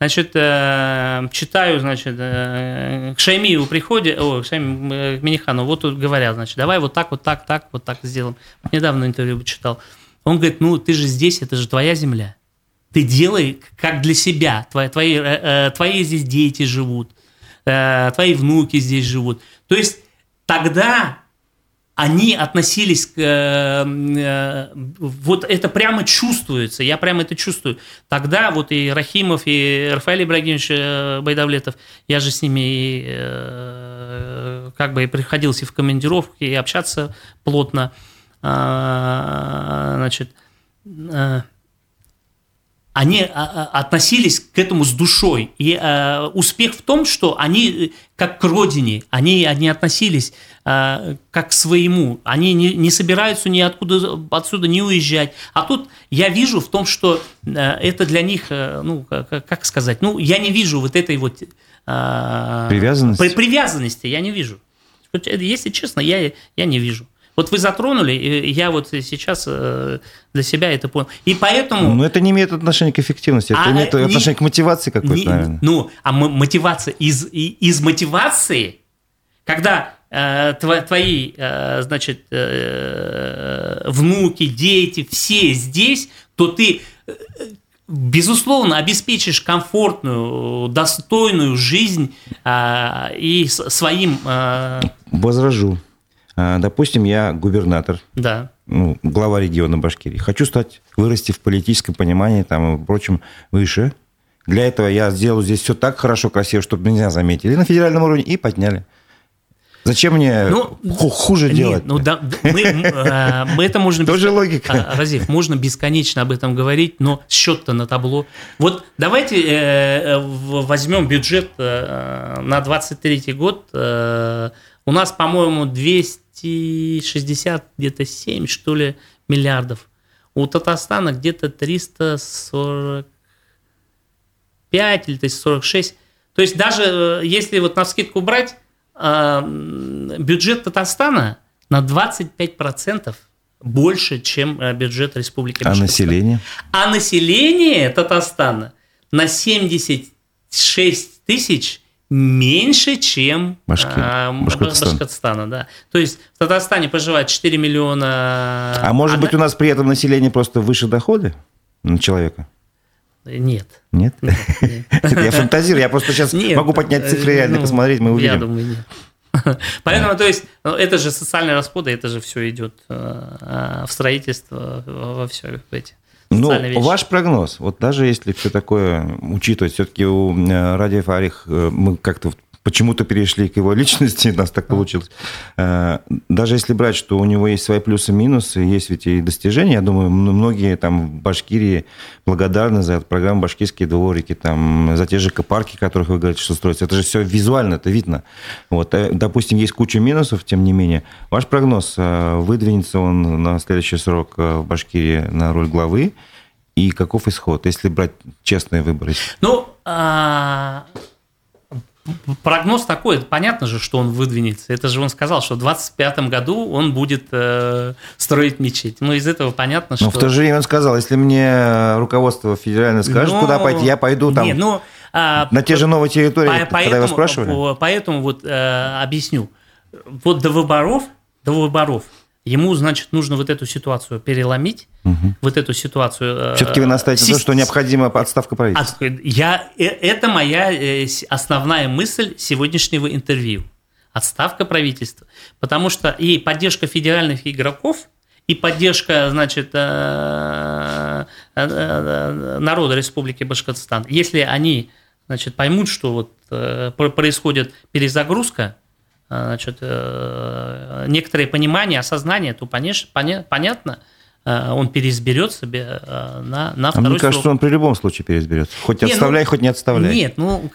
Значит, э, читаю, значит, э, к Шаймиеву приходе, о, к, Шайми, э, Минихану, вот тут говорят, значит, давай вот так, вот так, так, вот так сделаем. Недавно интервью читал. Он говорит, ну, ты же здесь, это же твоя земля. Ты делай как для себя. Твои, твои, твои здесь дети живут, твои внуки здесь живут. То есть тогда они относились к... Э, э, вот это прямо чувствуется, я прямо это чувствую. Тогда вот и Рахимов, и Рафаэль Ибрагимович э, Байдавлетов, я же с ними как бы и приходился в командировки, и общаться плотно. А, значит, они а, а, относились к этому с душой. И э, успех в том, что они как к родине, они, они относились э, как к своему. Они не, не собираются ни откуда отсюда не уезжать. А тут я вижу в том, что э, это для них, э, ну, как, как сказать, ну, я не вижу вот этой вот... Э, привязанности? При, привязанности я не вижу. Если честно, я, я не вижу. Вот вы затронули, и я вот сейчас э, для себя это понял. И поэтому... Но это не имеет отношения к эффективности, это а, имеет не, отношение к мотивации какой-то, не, наверное. Ну, а мотивация из, из мотивации, когда э, твои, э, значит, э, внуки, дети, все здесь, то ты э, безусловно, обеспечишь комфортную, достойную жизнь а, и своим... А... Возражу. А, допустим, я губернатор, да. ну, глава региона Башкирии. Хочу стать, вырасти в политическом понимании, там, и прочем, выше. Для этого я сделаю здесь все так хорошо, красиво, чтобы меня заметили на федеральном уровне и подняли. Зачем мне ну, хуже нет, делать? Ну, да, мы, э, мы это можно... Тоже логика. А, Разив, можно бесконечно об этом говорить, но счет-то на табло. Вот давайте э, возьмем бюджет э, на 23 год. Э, у нас, по-моему, 260, где-то 7, что ли, миллиардов. У Татарстана где-то 345 или 346. То есть даже э, если вот на скидку брать, э, бюджет Татарстана на 25% больше, чем э, бюджет Республики. А население? А население Татарстана на 76 тысяч меньше, чем а, Башкортостан. Башкортостана. Да. То есть в Татарстане проживает 4 миллиона... А может быть у нас при этом население просто выше доходы на человека? Нет. Нет? нет, *laughs* нет. Я фантазирую, я просто сейчас нет, могу поднять цифры реально ну, посмотреть, мы увидим. Я думаю, нет. *laughs* Поэтому, то есть, ну, это же социальные расходы, это же все идет э, в строительство, во все эти. Ну, ваш прогноз, вот даже если все такое учитывать, все-таки у э, Ради Фарих э, мы как-то почему-то перешли к его *laughs* личности, у нас так получилось. Э, даже если брать, что у него есть свои плюсы и минусы, есть ведь и достижения, я думаю, многие там в Башкирии благодарны за эту программу «Башкирские дворики», там, за те же парки, которых вы говорите, что строятся. Это же все визуально, это видно. Вот, э, допустим, есть куча минусов, тем не менее. Ваш прогноз, э, выдвинется он на следующий срок в Башкирии на роль главы, и каков исход, если брать честные выборы? Ну, а, прогноз такой, понятно же, что он выдвинется. Это же он сказал, что в 25 году он будет э, строить мечеть. Ну, из этого понятно, что... Но в то же время он сказал, если мне руководство федеральное скажет, Но... куда пойти, я пойду там... Нет, ну, а, на те же новые территории, по, когда поэтому, его спрашивали? Поэтому вот э, объясню. Вот до выборов, до выборов Ему, значит, нужно вот эту ситуацию переломить, угу. вот эту ситуацию... Э, Все-таки вы настаиваете на том, что необходима отставка правительства. Я, э, это моя э, основная мысль сегодняшнего интервью. Отставка правительства. Потому что и поддержка федеральных игроков, и поддержка, значит, народа Республики Башкортостан, если они, значит, поймут, что вот происходит перезагрузка, значит, э, некоторое понимание, осознание, то, конечно, понятно, э, он переизберет себе э, на, на второй а мне кажется, срок. он при любом случае переизберется. Хоть нет, отставляй, ну, хоть не отставляй. Нет, ну,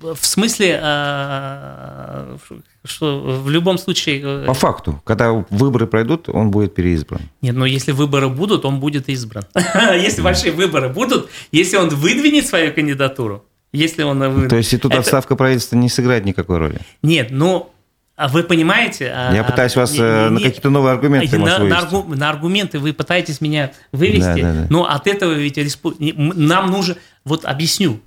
в смысле, что в любом случае... По факту, когда выборы пройдут, он будет переизбран. Нет, но если выборы будут, он будет избран. *laughs* Если большие выборы будут, если он выдвинет свою кандидатуру, если он... То есть и тут это... отставка правительства не сыграет никакой роли? Нет, ну, а вы понимаете... А, Я пытаюсь вас не, э, на какие-то новые аргументы на, на, аргу, на аргументы вы пытаетесь меня вывести, да, да, да. но от этого ведь респу... нам нужно... Вот объясню.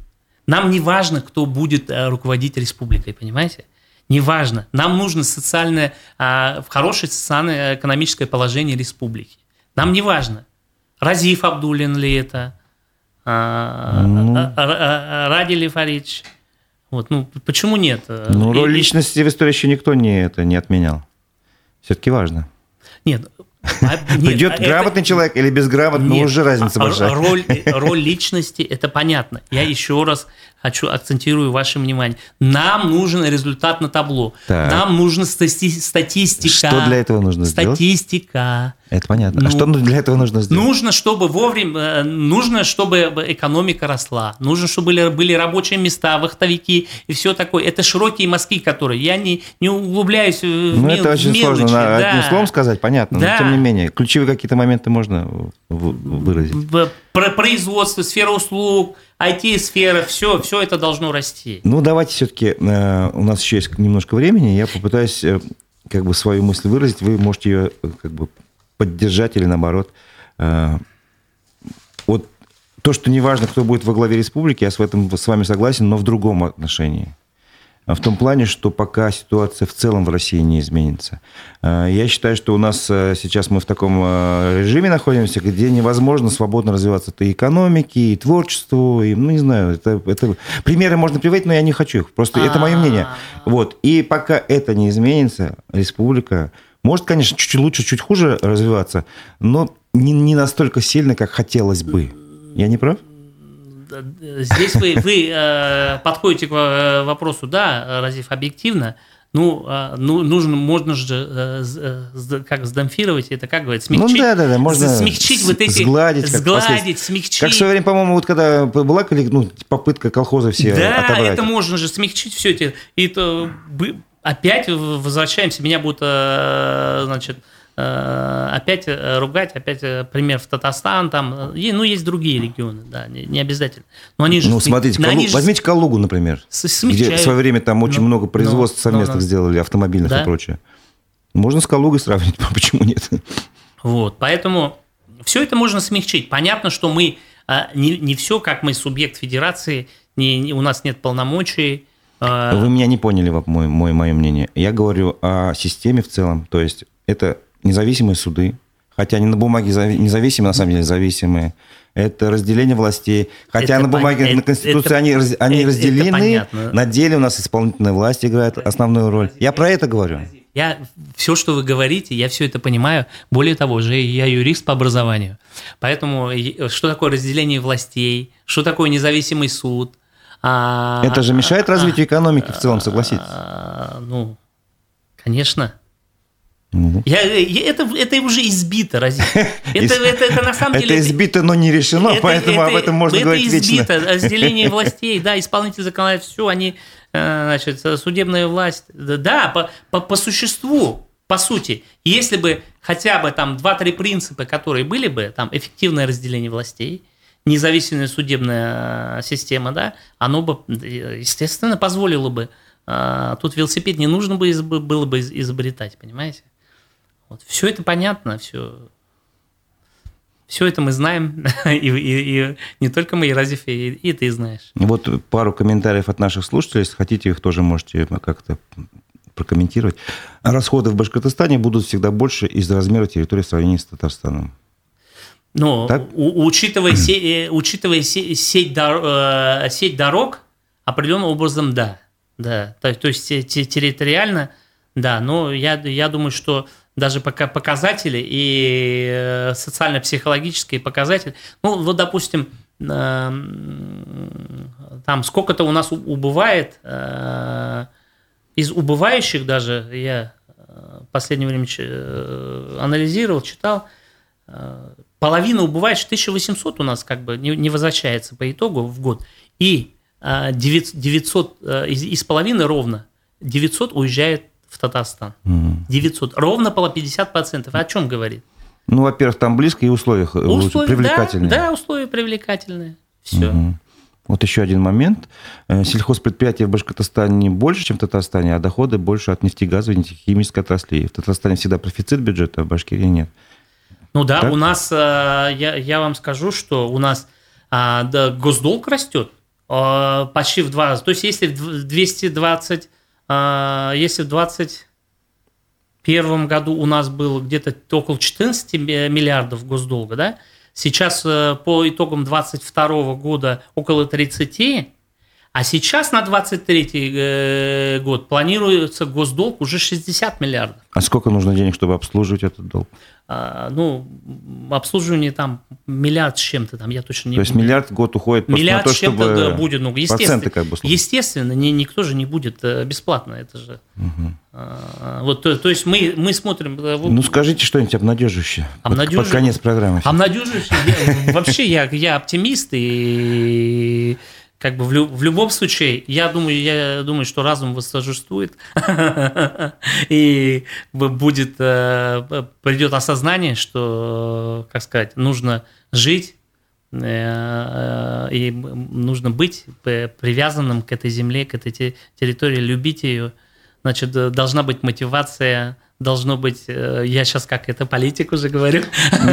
Нам не важно, кто будет э, руководить республикой, понимаете? Не важно. Нам нужно социальное, а, хорошее социально-экономическое положение республики. Нам не важно, Разиф Абдулин ли это, а, ну. А, а, Ради Лифарич. Вот, ну, почему нет? Ну, роль личности в истории еще никто не, это не отменял. Все-таки важно. Нет, а, *laughs* Придет грамотный человек или безграмотный, нет, уже разница большая. Роль, *laughs* роль личности – это понятно. Я еще раз хочу акцентирую ваше внимание. Нам нужен результат на табло. Так. Нам нужна статистика. Что для этого нужно статистика. сделать? Статистика. Это понятно. Ну, а что для этого нужно сделать? Нужно, чтобы вовремя, э, нужно, чтобы экономика росла, нужно, чтобы были, были рабочие места, вахтовики и все такое. Это широкие мазки, которые я не, не углубляюсь ну, в Ну, это очень мелочи, сложно да. одним словом сказать, понятно. Да, тем не менее, ключевые какие-то моменты можно выразить. Про производство, сфера услуг, IT-сфера, все, все это должно расти. Ну, давайте все-таки, э, у нас еще есть немножко времени, я попытаюсь э, как бы свою мысль выразить, вы можете ее как бы поддержать или наоборот. Вот то, что неважно, кто будет во главе республики, я с этом с вами согласен, но в другом отношении. В том плане, что пока ситуация в целом в России не изменится. Э, я считаю, что у нас э, сейчас мы в таком э, режиме находимся, где невозможно свободно развиваться и экономике, и творчеству, и, ну, не знаю, это, это... примеры можно приводить, но я не хочу их. Просто это мое мнение. Вот. И пока это не изменится, республика может, конечно, чуть лучше, чуть хуже развиваться, но не, не настолько сильно, как хотелось бы. Я не прав? Здесь вы, вы э, подходите к э, вопросу, да, Разив, объективно, ну, э, ну, нужно, можно же, э, как сдамфировать это, как говорят, смягчить. Ну, да, да, да, можно смягчить вот эти... Сгладить. Сгладить, смягчить. Как в свое время, по-моему, вот когда была ну, попытка колхоза все да, отобрать. Да, это можно же смягчить все это. И то, опять возвращаемся, меня будут, значит, Э, опять э, ругать, опять э, пример в Татарстан, там, ну, есть другие регионы, да, не, не обязательно. Но они же... Ну, смотрите, Калу... же... возьмите Калугу, например, смягчают. где в свое время там очень ну, много производств ну, совместных ну, сделали, автомобильных да? и прочее. Можно с Калугой сравнить, *laughs* почему нет? Вот, поэтому все это можно смягчить. Понятно, что мы не, не все, как мы субъект федерации, не, не, у нас нет полномочий, вы меня не поняли, мой, мой, мое мнение. Я говорю о системе в целом. То есть это независимые суды, хотя они на бумаге независимые, на самом деле зависимые. Это разделение властей. Хотя это на бумаге, пон... на Конституции это, они, они это, разделены, это на деле у нас исполнительная власть играет основную роль. Я про это говорю. Я все, что вы говорите, я все это понимаю. Более того, же я юрист по образованию. Поэтому что такое разделение властей, что такое независимый суд. А, это же мешает а, развитию экономики в целом, согласитесь? А, ну, конечно. Я, я, это, это уже избито, разве? *laughs* Это, это, это на самом деле... Это избито, но не решено, это, поэтому это, об этом можно это говорить избито. вечно. Это разделение *laughs* властей, да, исполнитель законодательства, все, они, э, значит, судебная власть, да, по, по, по существу, по сути, если бы хотя бы там два-три принципа, которые были бы, там эффективное разделение властей, независимая судебная э, система, да, оно бы, естественно, позволило бы, э, тут велосипед не нужно бы было бы изобретать, понимаете? Вот. Все это понятно, все, все это мы знаем, *laughs* и, и, и не только мы, и Разиф, и, и ты знаешь. Вот пару комментариев от наших слушателей, если хотите, их тоже можете как-то прокомментировать. Расходы в Башкортостане будут всегда больше из-за размера территории в сравнении с Татарстаном. Но у, учитывая, се, *clears throat* э, учитывая се, сеть, дор, э, сеть дорог, определенным образом да. да. То, то есть территориально, да, но я, я думаю, что даже пока показатели и э, социально-психологические показатели. Ну, вот, допустим, эм, там сколько-то у нас убывает, э, из убывающих даже, я э, в последнее время анализировал, читал, половина убывающих, 1800 у нас как бы не возвращается по итогу в год, и 900, из, из половины ровно 900 уезжает в Татарстан. Угу. 900. Ровно по 50%. О чем говорит? Ну, во-первых, там близко и условия, условия привлекательные. Да, да, условия привлекательные. Все. Угу. Вот еще один момент. Э, сельхозпредприятия в Башкортостане больше, чем в Татарстане, а доходы больше от нефтегазовой и нефтехимической отраслей. В Татарстане всегда профицит бюджета, а в Башкирии нет. Ну да, так? у нас, э, я, я вам скажу, что у нас а, да, госдолг растет почти в два раза. То есть если в 220 а, если в 2021 году у нас было где-то около 14 миллиардов госдолга, да, сейчас э, по итогам 2022 года около 30, а сейчас на 2023 э, год планируется госдолг уже 60 миллиардов. А сколько нужно денег, чтобы обслуживать этот долг? А, ну, обслуживание там миллиард с чем-то там, я точно не То есть миллиард в год уходит миллиард на то, с чем-то чтобы будет, ну, естественно, как бы естественно, ни, никто же не будет э, бесплатно, это же. Угу. А, вот, то, то есть мы, мы смотрим. Э, ну скажите что-нибудь обнадеживающее. Обнадеживающее. Под, под конец программы. Обнадеживающее. Вообще я оптимист и как бы в, лю- в любом случае, я думаю, я думаю, что разум восторжествует, *laughs* и будет, э, придет осознание, что, как сказать, нужно жить, э, и нужно быть привязанным к этой земле, к этой территории, любить ее. Значит, должна быть мотивация должно быть, э, я сейчас как это политик уже говорю.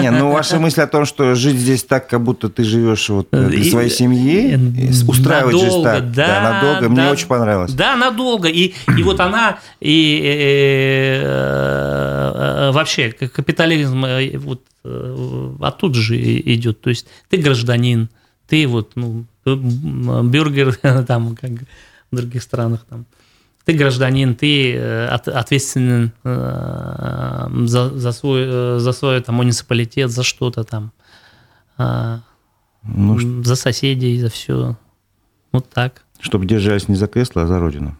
Не, ну ваша мысль о том, что жить здесь так, как будто ты живешь вот э, для своей семьи, устраивать надолго, жизнь так, да, да, надолго, да, мне очень понравилось. Да, надолго, и, и вот она, и э, э, вообще капитализм вот оттуда же идет, то есть ты гражданин, ты вот, ну, бюргер *laughs* там, как в других странах там, ты гражданин, ты э, ответственен э, за, за, свой, э, за свой там, муниципалитет, за что-то там, ну, за соседей, за все. Вот так. Чтобы держались не за кресло, а за родину.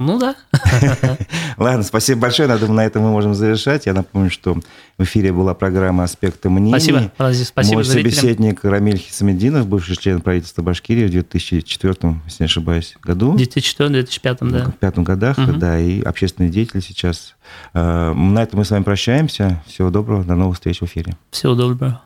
Ну да. *laughs* Ладно, спасибо большое. Я думаю, на этом мы можем завершать. Я напомню, что в эфире была программа «Аспекты мнений». Спасибо, Разис, спасибо Мой собеседник Рамиль Хисамединов, бывший член правительства Башкирии в 2004, если не ошибаюсь, году. В 2004-2005, да. В пятом годах, угу. да, и общественный деятель сейчас. Э, на этом мы с вами прощаемся. Всего доброго, до новых встреч в эфире. Всего доброго.